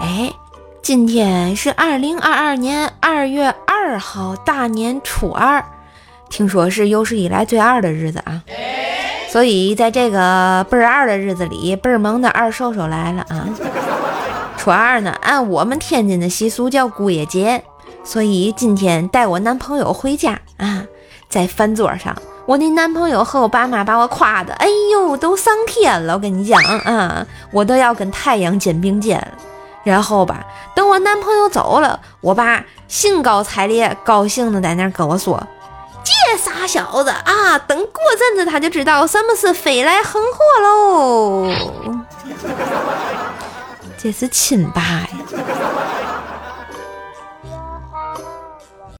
哎，今天是二零二二年二月二号，大年初二，听说是有史以来最二的日子啊。所以在这个倍儿二的日子里，倍儿萌的二瘦瘦来了啊。初二呢，按我们天津的习俗叫姑爷节，所以今天带我男朋友回家啊，在饭桌上。我那男朋友和我爸妈把我夸的，哎呦，都上天了！我跟你讲啊，我都要跟太阳肩并肩。然后吧，等我男朋友走了，我爸兴高采烈、高兴的在那儿跟我说：“这傻小子啊，等过阵子他就知道什么是飞来横祸喽。”这是亲爸呀！